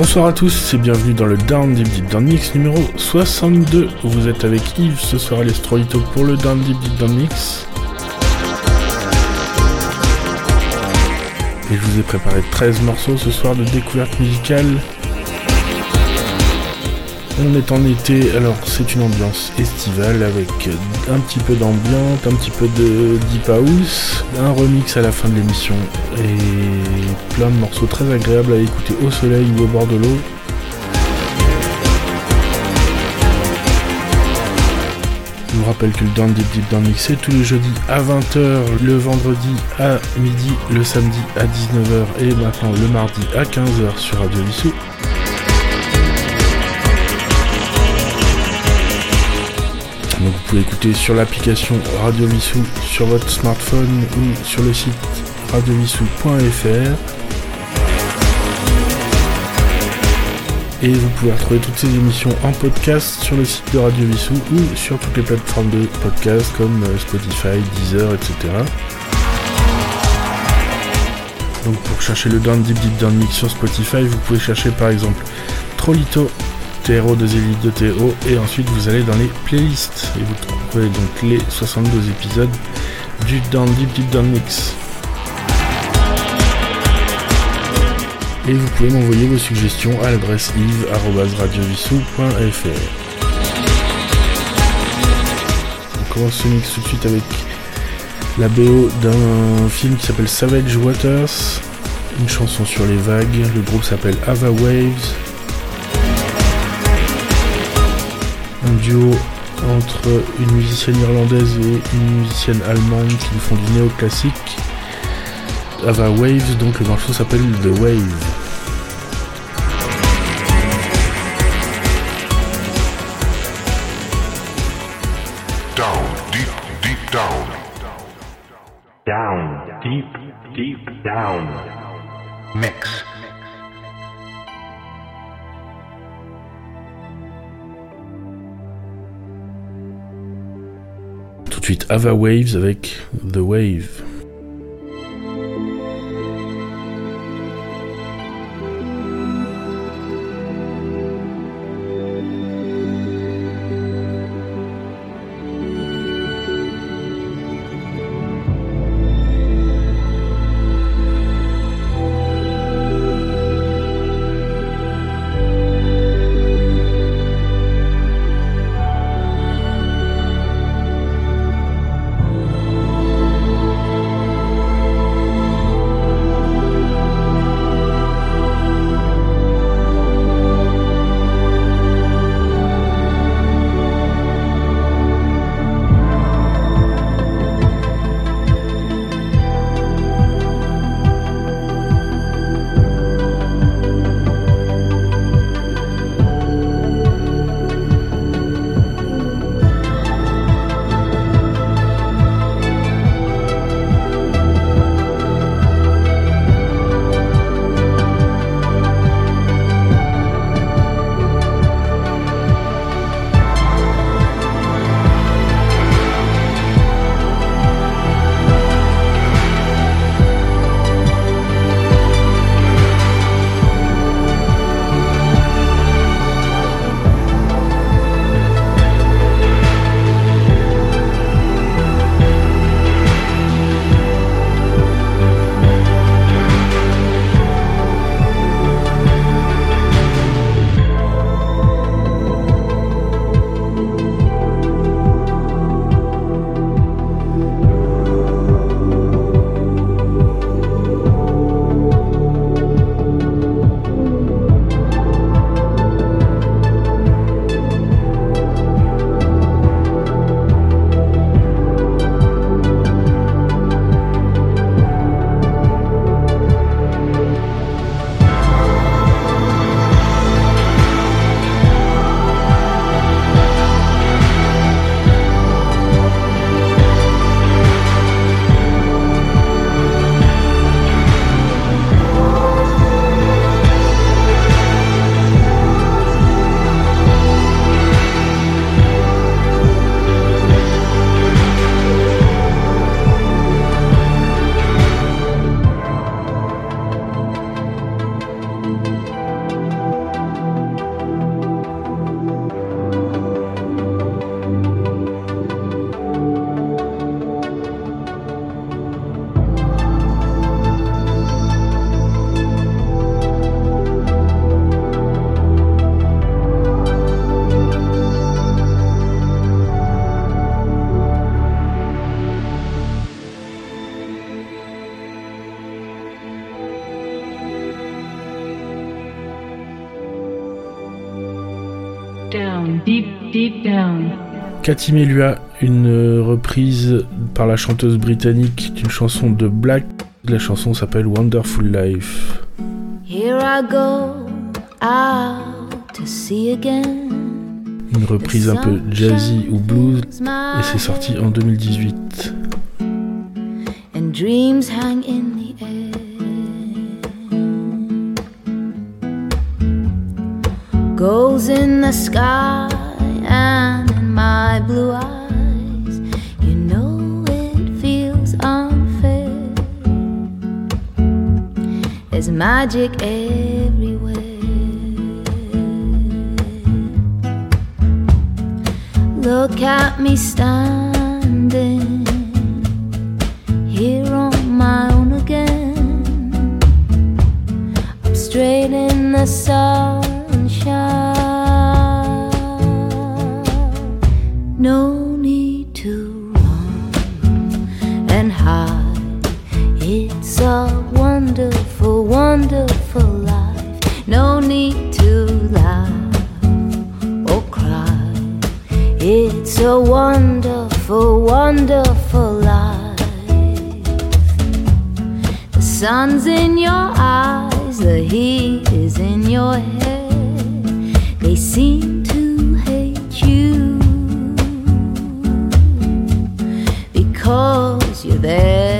Bonsoir à tous et bienvenue dans le Down Deep Deep Down Mix numéro 62. Vous êtes avec Yves ce soir à l'Estrolito pour le Down Deep Deep Down Mix. Et je vous ai préparé 13 morceaux ce soir de découverte musicale. On est en été, alors c'est une ambiance estivale avec un petit peu d'ambiance, un petit peu de deep house, un remix à la fin de l'émission et plein de morceaux très agréables à écouter au soleil ou au bord de l'eau. Je vous rappelle que le Down Deep Deep Down Mix c'est tous les jeudis à 20h, le vendredi à midi, le samedi à 19h et maintenant le mardi à 15h sur Radio Vissou. Pouvez écouter sur l'application Radio Vissou sur votre smartphone ou sur le site radiovissou.fr. Et vous pouvez retrouver toutes ces émissions en podcast sur le site de Radio Vissou ou sur toutes les plateformes de podcast comme euh, Spotify, Deezer, etc. Donc pour chercher le Down Deep Deep Down Mix sur Spotify, vous pouvez chercher par exemple Trolito, TRO de Zélite de TO et ensuite vous allez dans les playlists. Et vous trouverez donc les 62 épisodes du Down Deep Deep Down Mix. Et vous pouvez m'envoyer vos suggestions à l'adresse yves.radiovissou.fr On commence ce mix tout de suite avec la BO d'un film qui s'appelle Savage Waters, une chanson sur les vagues, le groupe s'appelle Ava Waves, duo entre une musicienne irlandaise et une musicienne allemande qui font du néoclassique. Ava Waves, donc le morceau s'appelle The Wave. Down, deep, deep down. Tout de Ava Waves avec The Wave. Katimé lui a une euh, reprise par la chanteuse britannique d'une chanson de Black. La chanson s'appelle Wonderful Life. Here I go out to sea again. Une reprise un peu jazzy ou blues et c'est sorti en 2018. magic air. sun's in your eyes, the heat is in your head. They seem to hate you because you're there.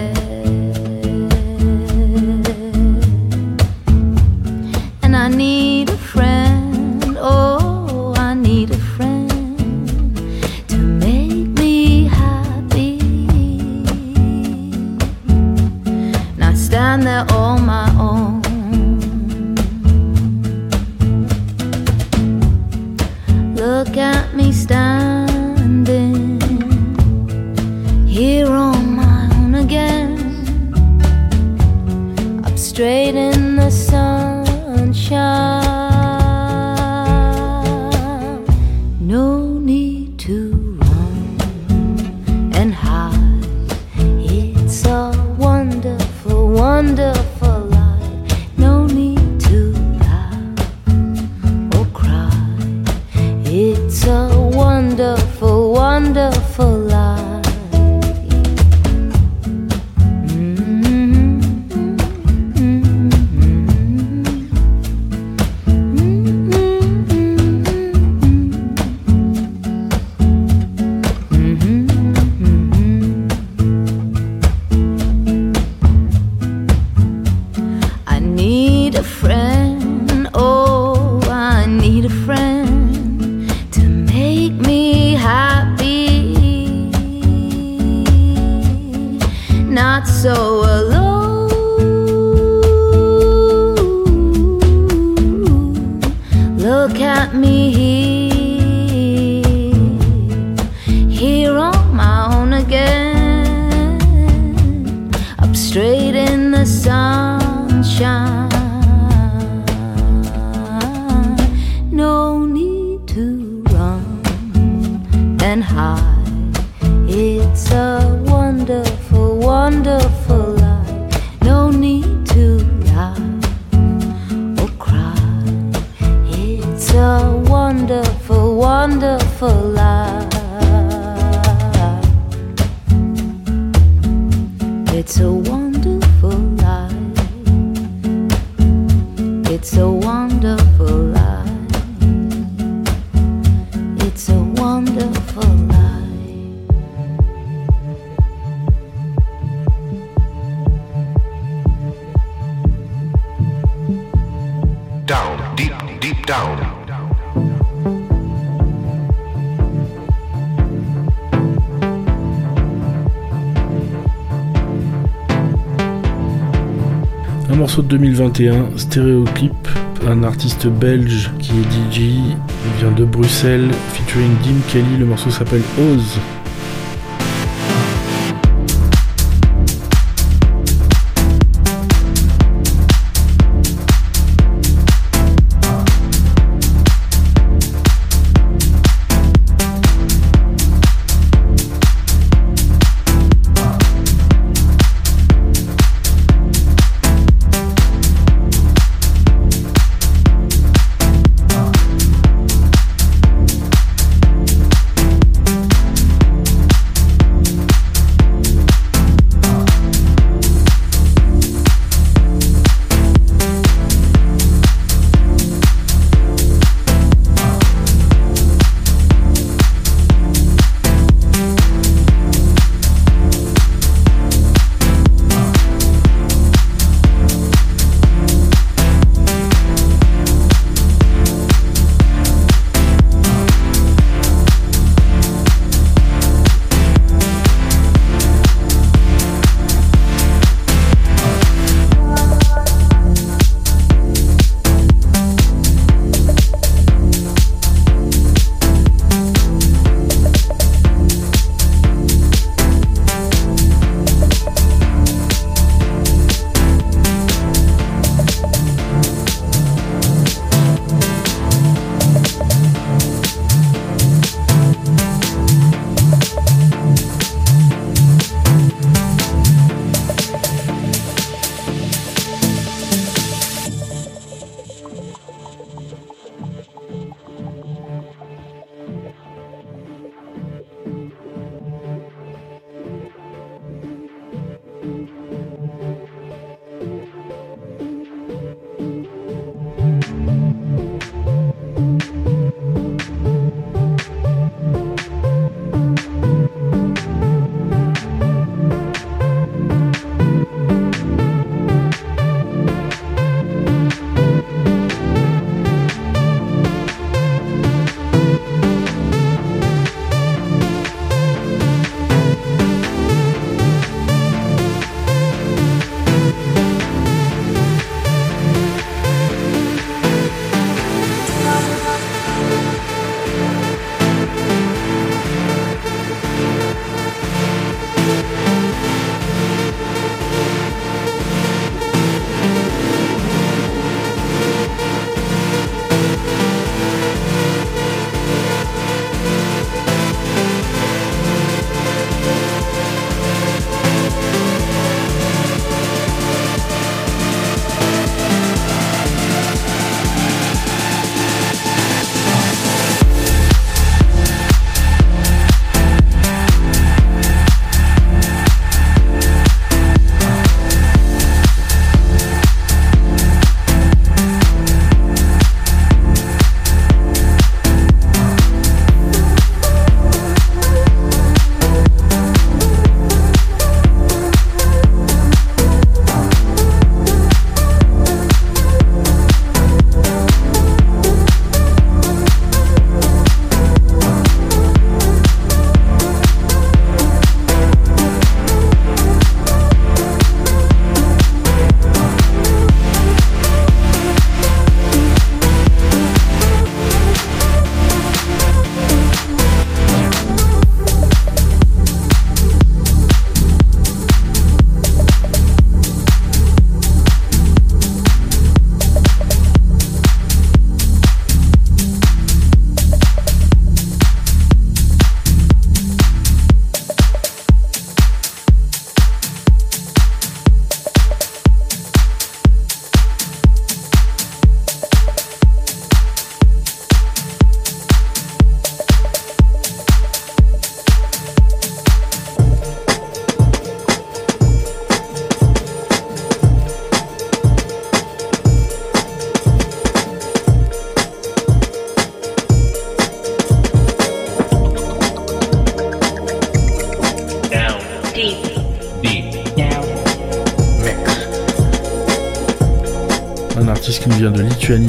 Look at me here. 2021, Stéréoclip, un artiste belge qui est DJ, il vient de Bruxelles, featuring Dim Kelly, le morceau s'appelle Oz.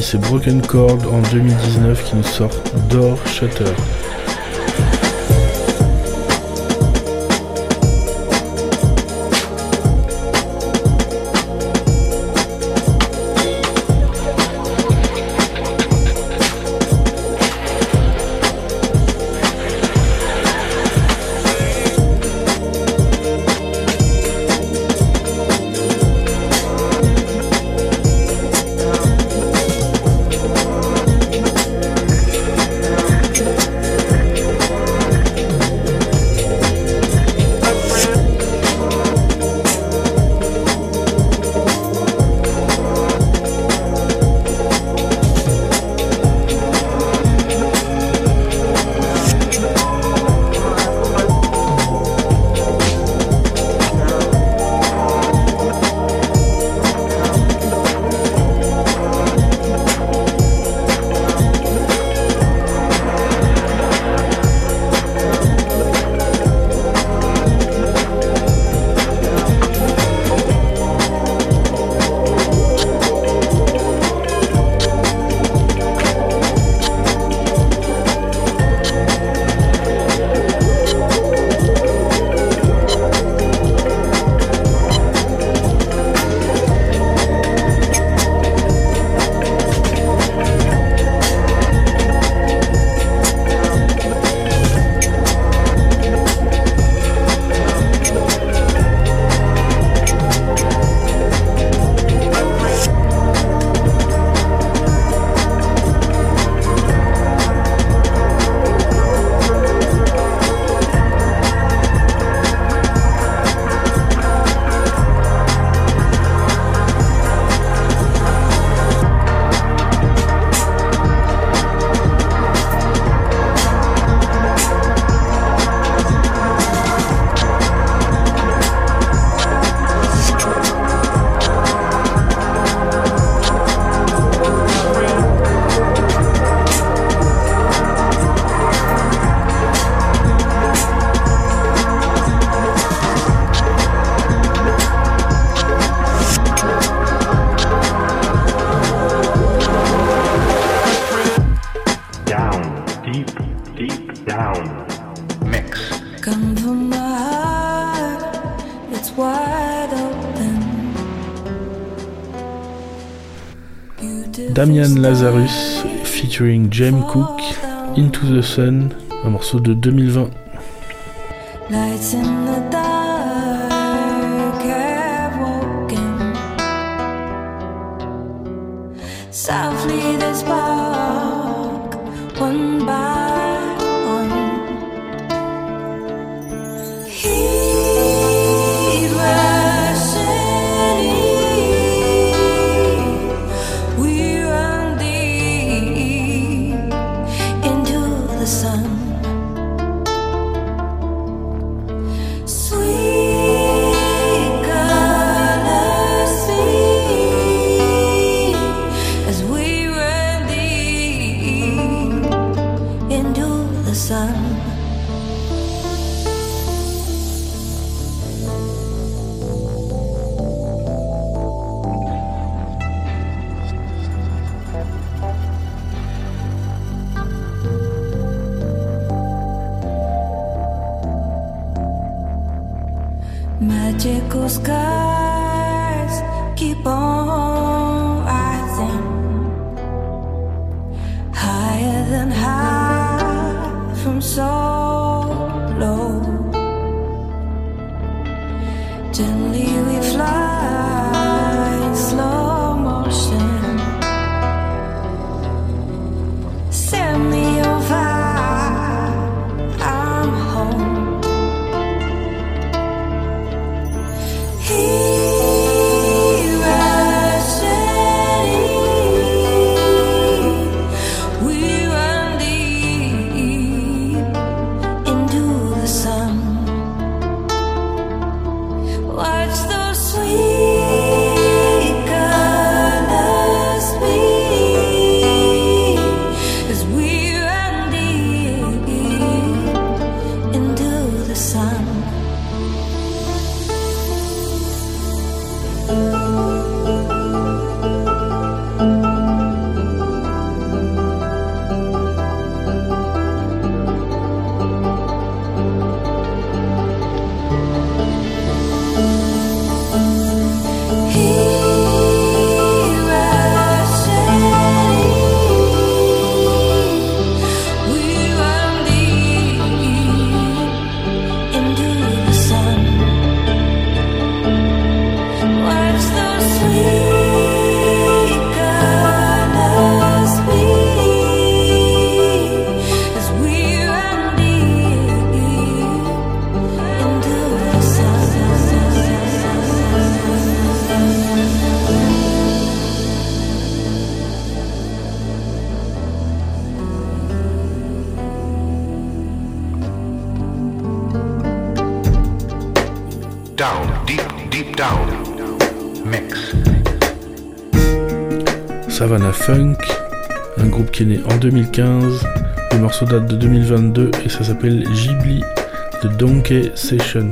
c'est Broken Cord en 2019 qui nous sort Door Shutter. Lazarus featuring James Cook, Into the Sun, un morceau de 2020. 2015. Le morceau date de 2022 et ça s'appelle Ghibli de Donkey Sessions.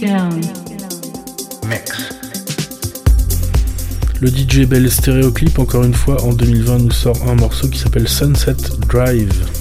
Down. Mix. Le DJ Bell Stéréoclip, encore une fois, en 2020, nous sort un morceau qui s'appelle Sunset Drive.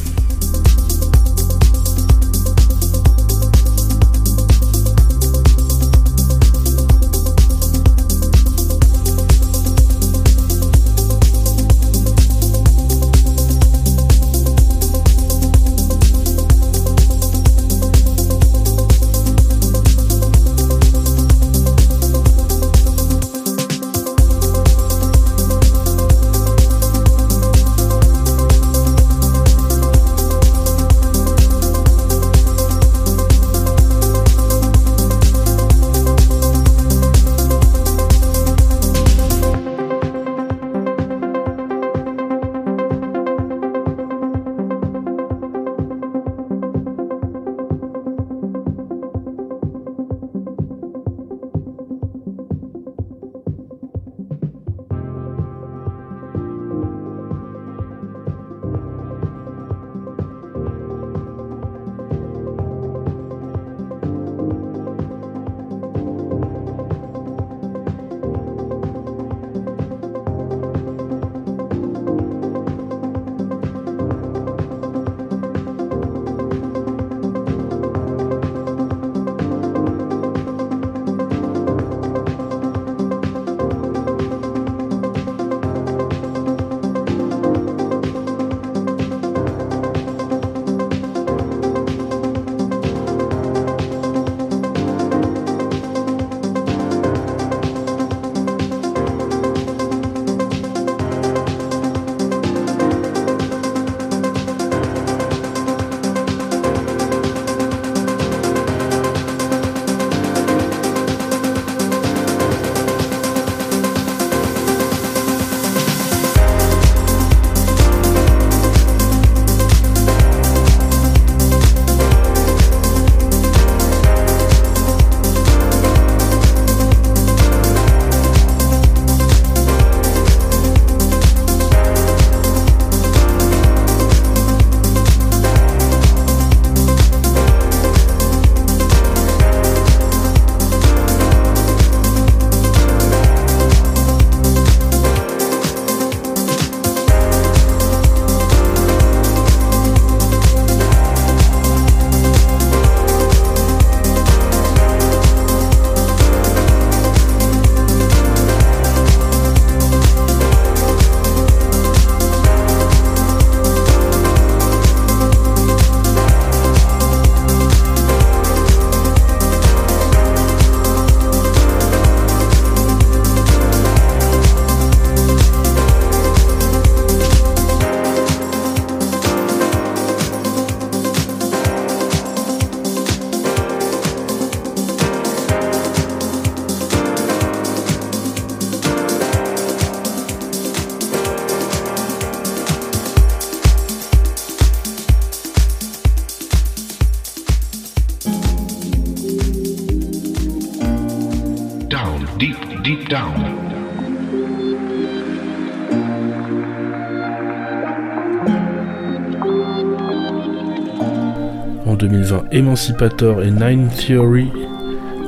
Emancipator et Nine Theory.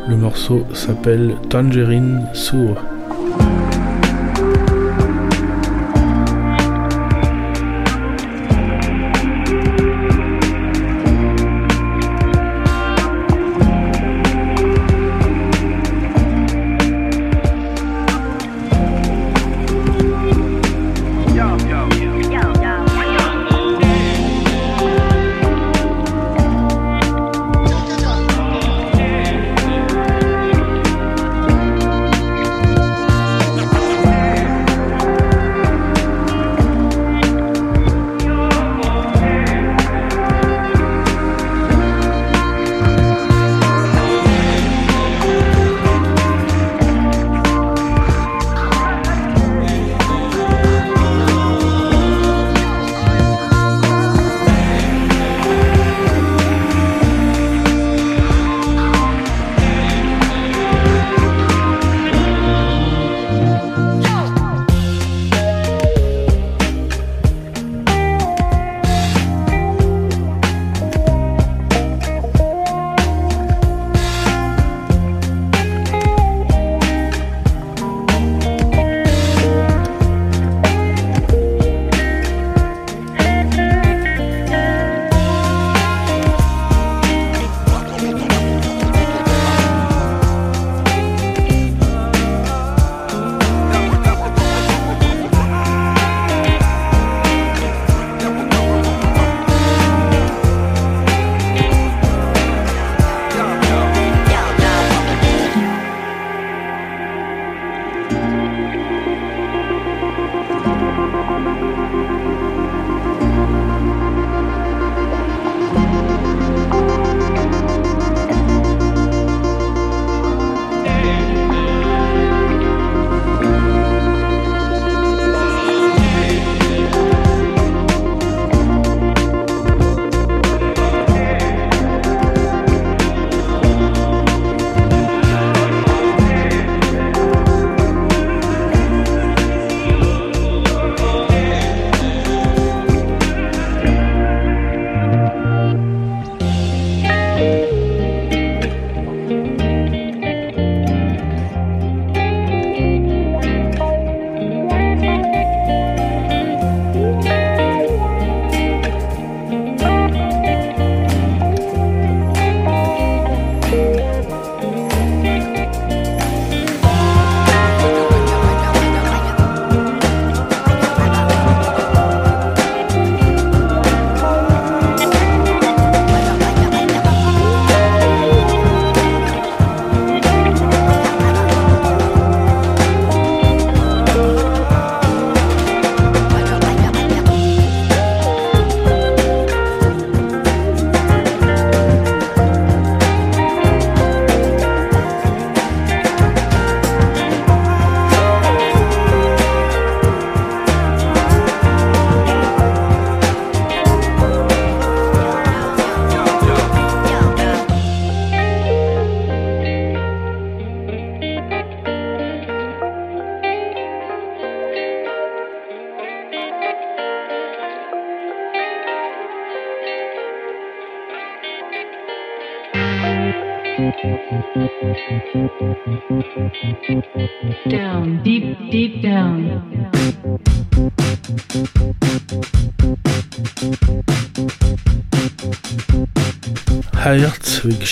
Le morceau s'appelle Tangerine Sour.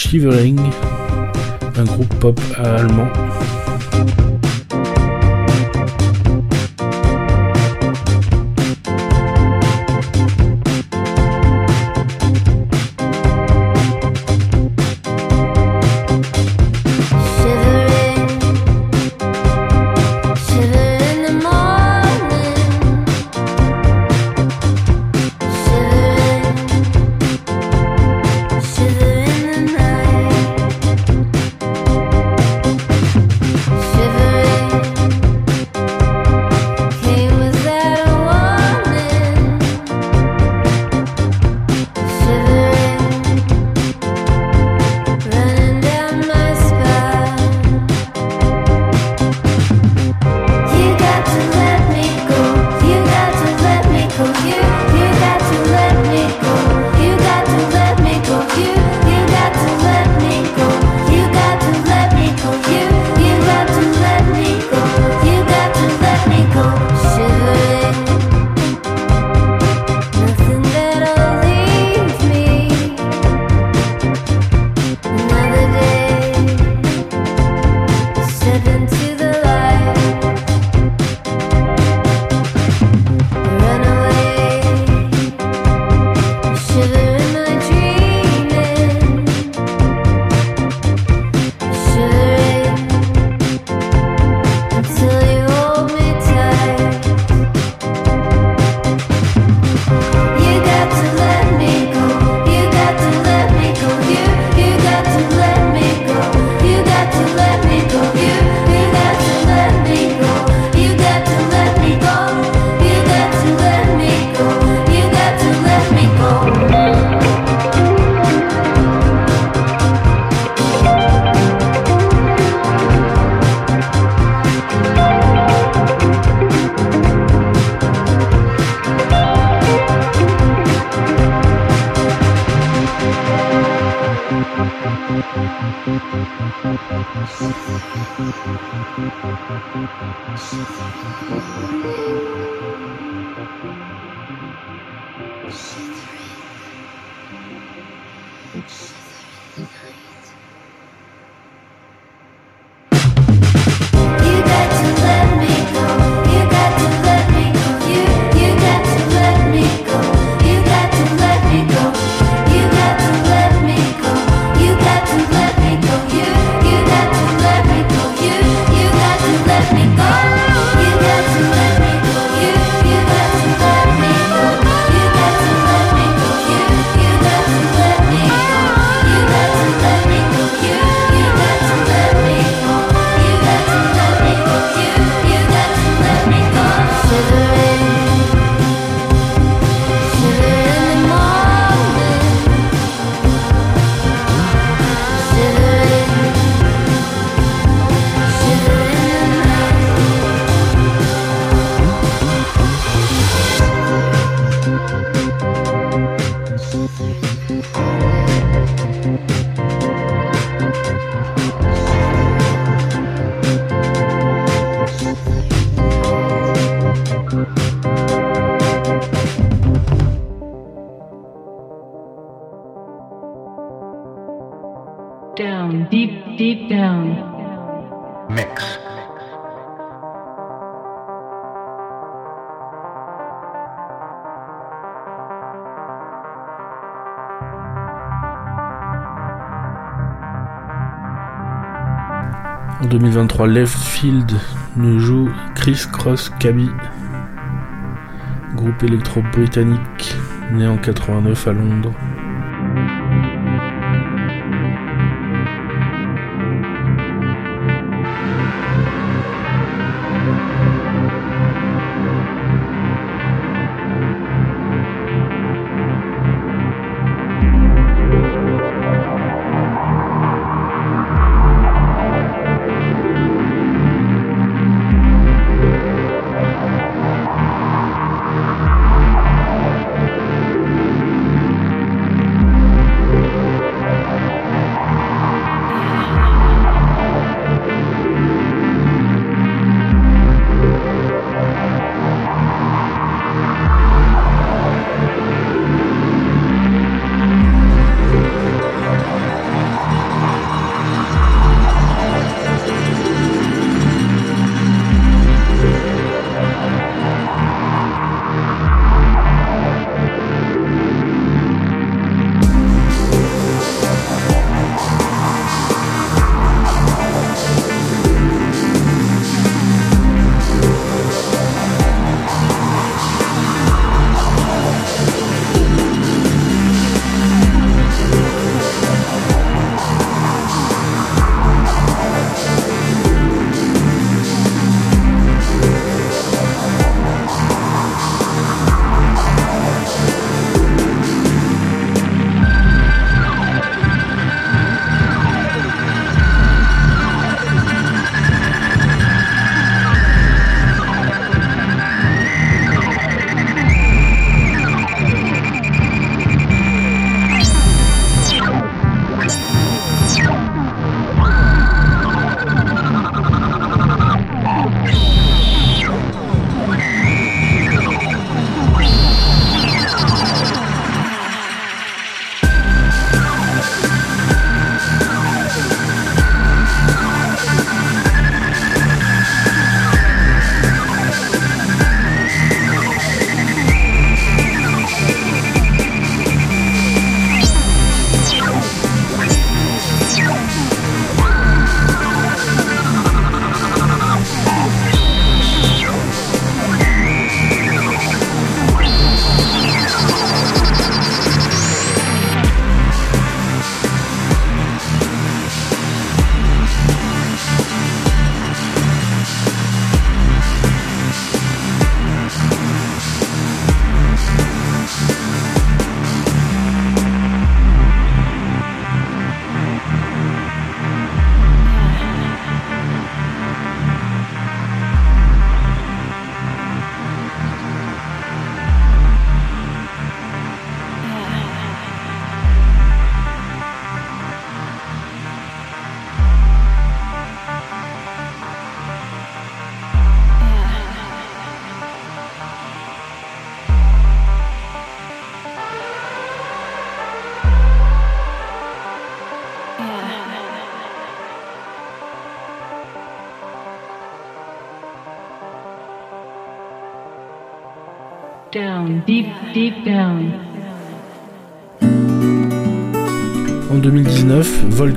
Shivering, un groupe pop allemand. 2023, left field ne joue Chris Cross Cabi, groupe électro-britannique né en 89 à Londres.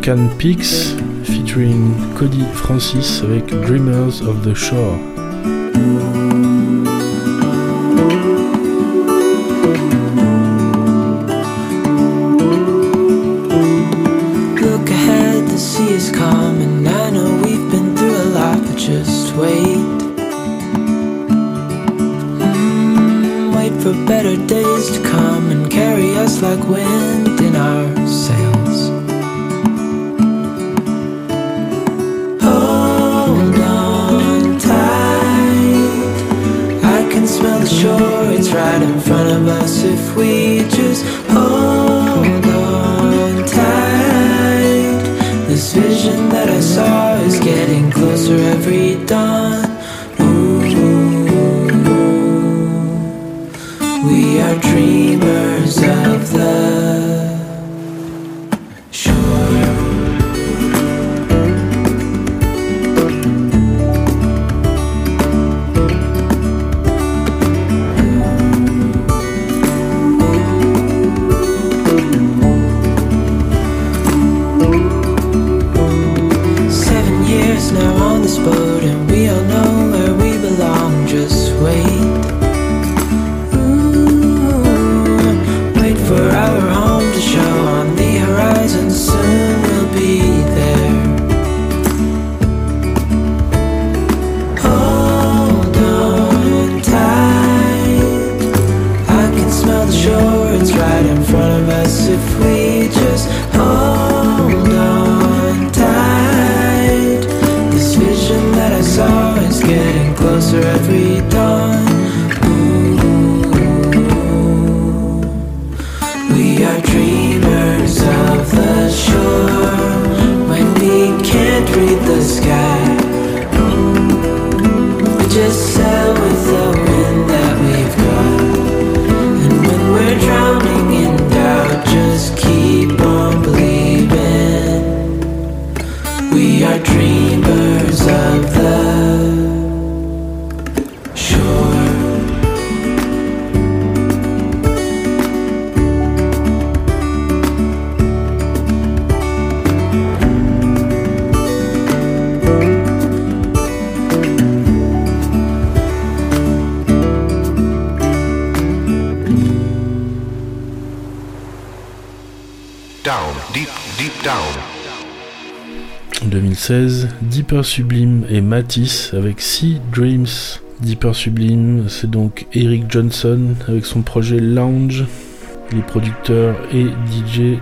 Can Peaks featuring Cody Francis avec Dreamers of the Shore. sure it's right in front of us if we just 2016, Deeper Sublime et Matisse avec Sea Dreams. Deeper Sublime, c'est donc Eric Johnson avec son projet Lounge. Les producteurs et DJ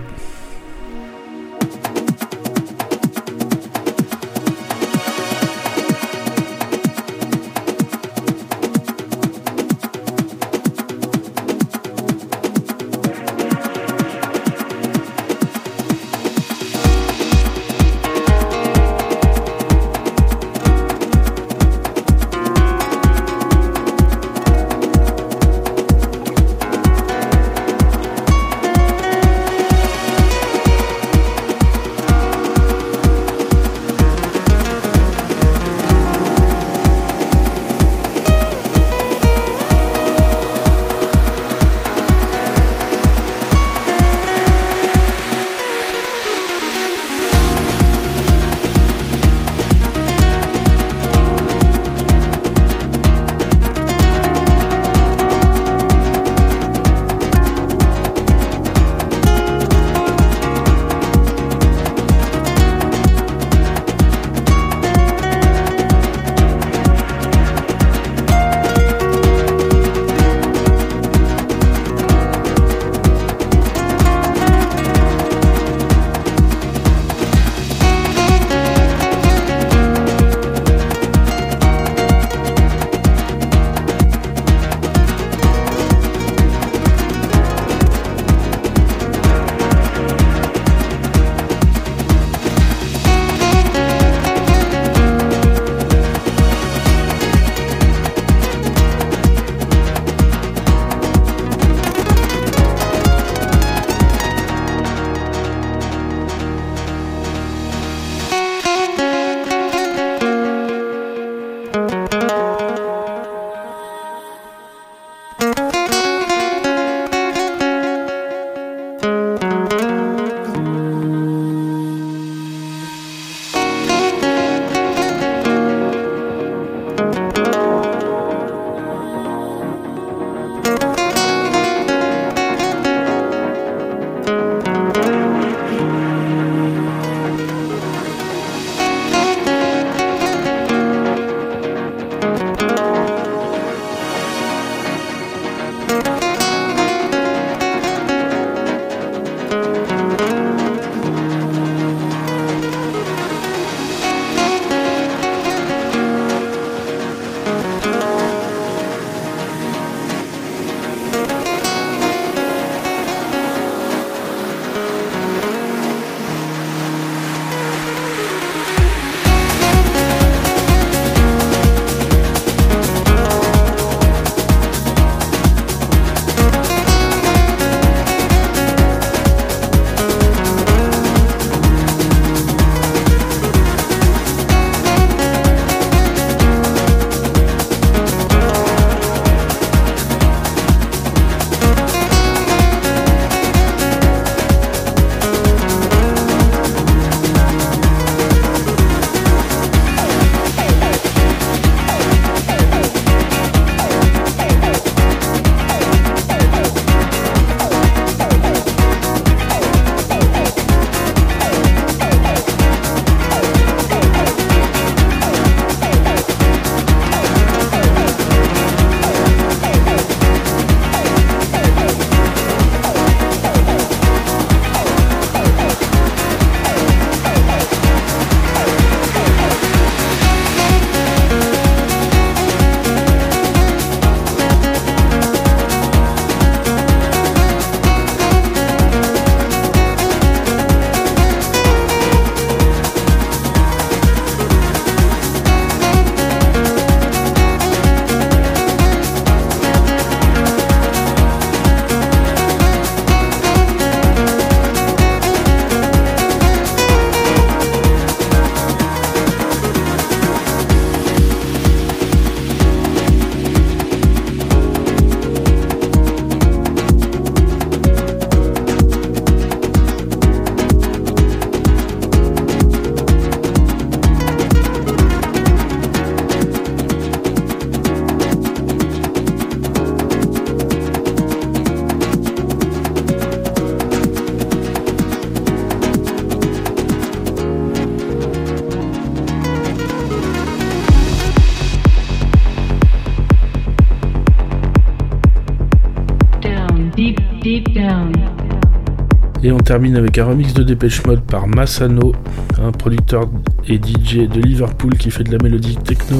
Et on termine avec un remix de Dépêche Mode par Massano, un producteur et DJ de Liverpool qui fait de la mélodie techno.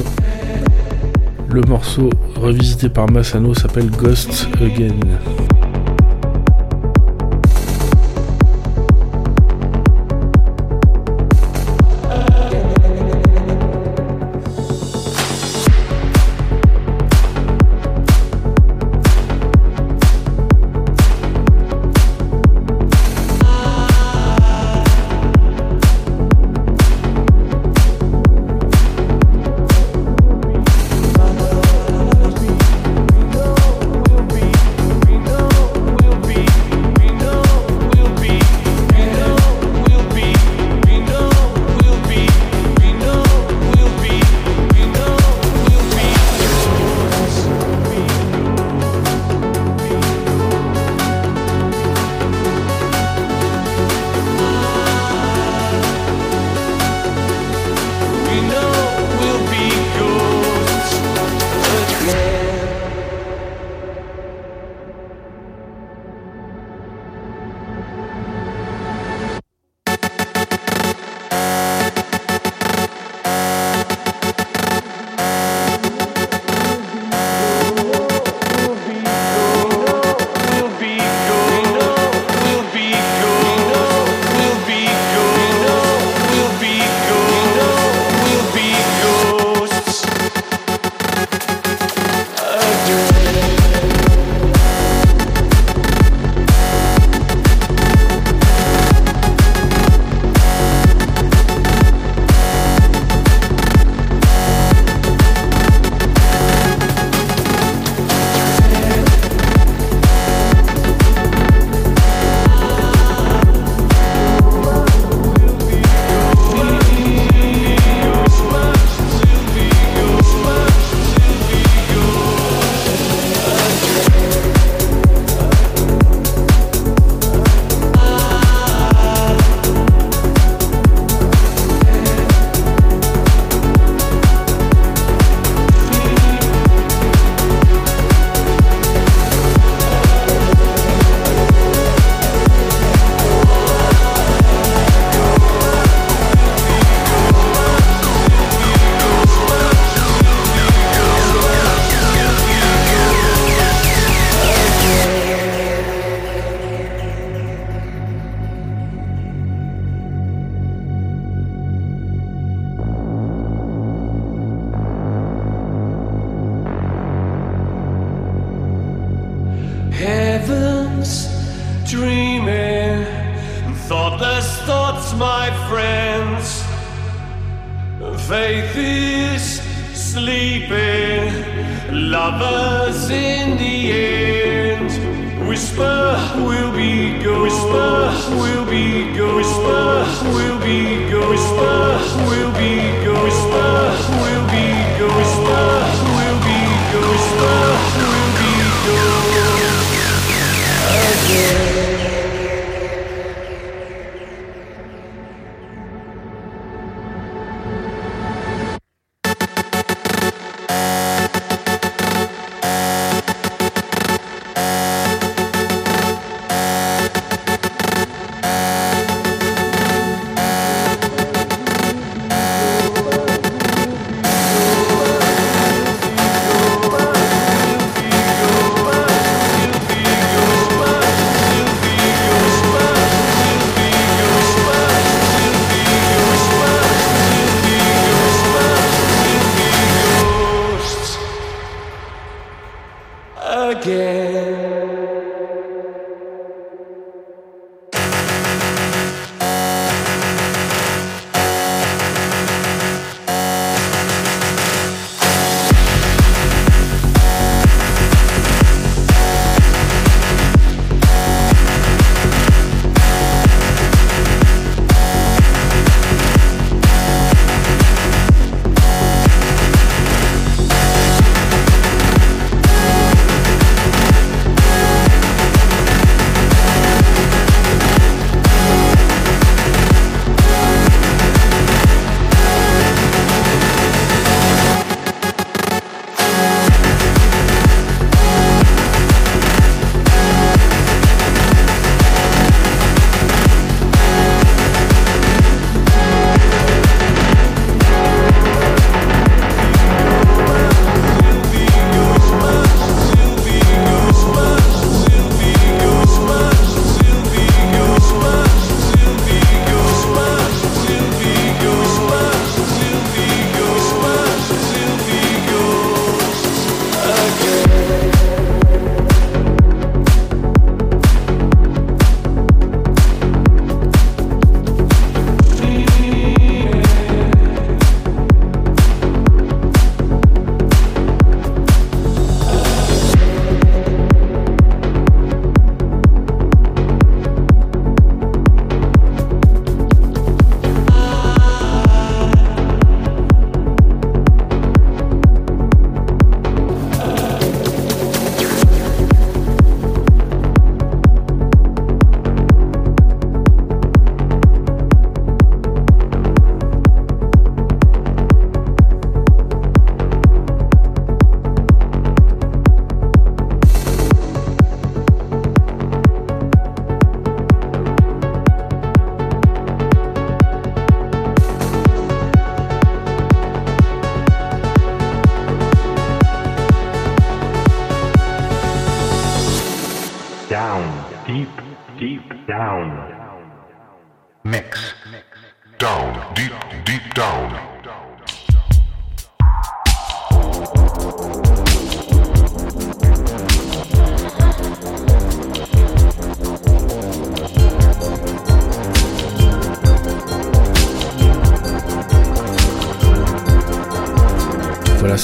Le morceau revisité par Massano s'appelle Ghost Again.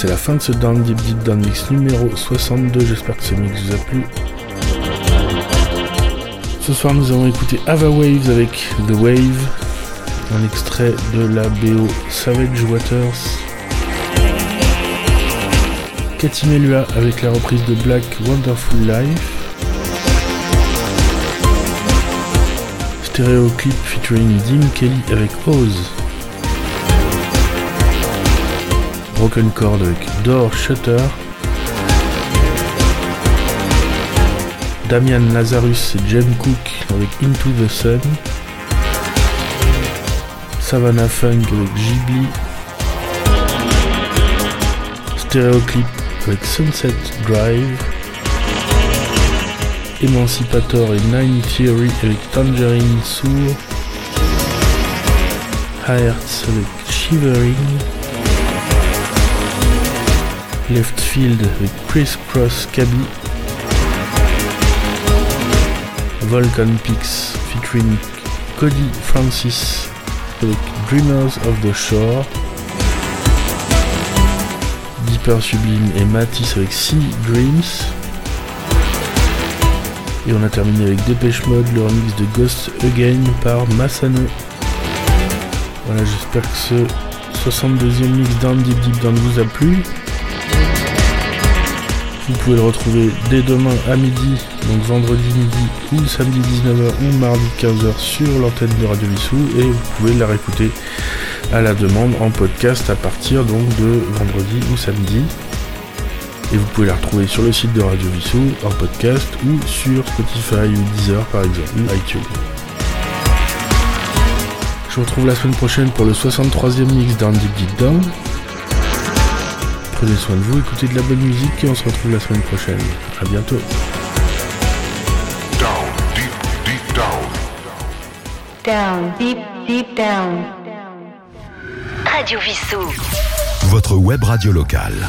C'est la fin de ce Down Deep Deep Down Mix numéro 62. J'espère que ce mix vous a plu. Ce soir, nous avons écouté Ava Waves avec The Wave, un extrait de la BO Savage Waters. Cathy Melua avec la reprise de Black Wonderful Life. Stereo clip featuring Dim Kelly avec Oz. Broken Chord avec Door Shutter. Damian Lazarus et Jem Cook avec Into the Sun. Savannah Funk avec Ghibli. Stéréoclip avec Sunset Drive. Emancipator et Nine Theory avec Tangerine Sour. Hearts avec Shivering. Left Field avec Chris Cross Cabby. Volcan Peaks featuring Cody Francis avec Dreamers of the Shore. Deeper Sublime et Matisse avec Sea Dreams. Et on a terminé avec Dépêche Mode, le remix de Ghost Again par Massano. Voilà, j'espère que ce 62e mix Down Deep Deep Down vous a plu. Vous pouvez le retrouver dès demain à midi, donc vendredi midi ou samedi 19h ou mardi 15h sur l'antenne de Radio Vissou et vous pouvez la réécouter à la demande en podcast à partir donc de vendredi ou samedi. Et vous pouvez la retrouver sur le site de Radio Vissou en podcast ou sur Spotify ou Deezer par exemple, ou iTunes. Je vous retrouve la semaine prochaine pour le 63e mix d'un Deep Deep Down. Prenez soin de vous, écoutez de la bonne musique et on se retrouve la semaine prochaine. A bientôt. Down, deep, deep down. Down, deep, deep down. Radio Vissou. Votre web radio locale.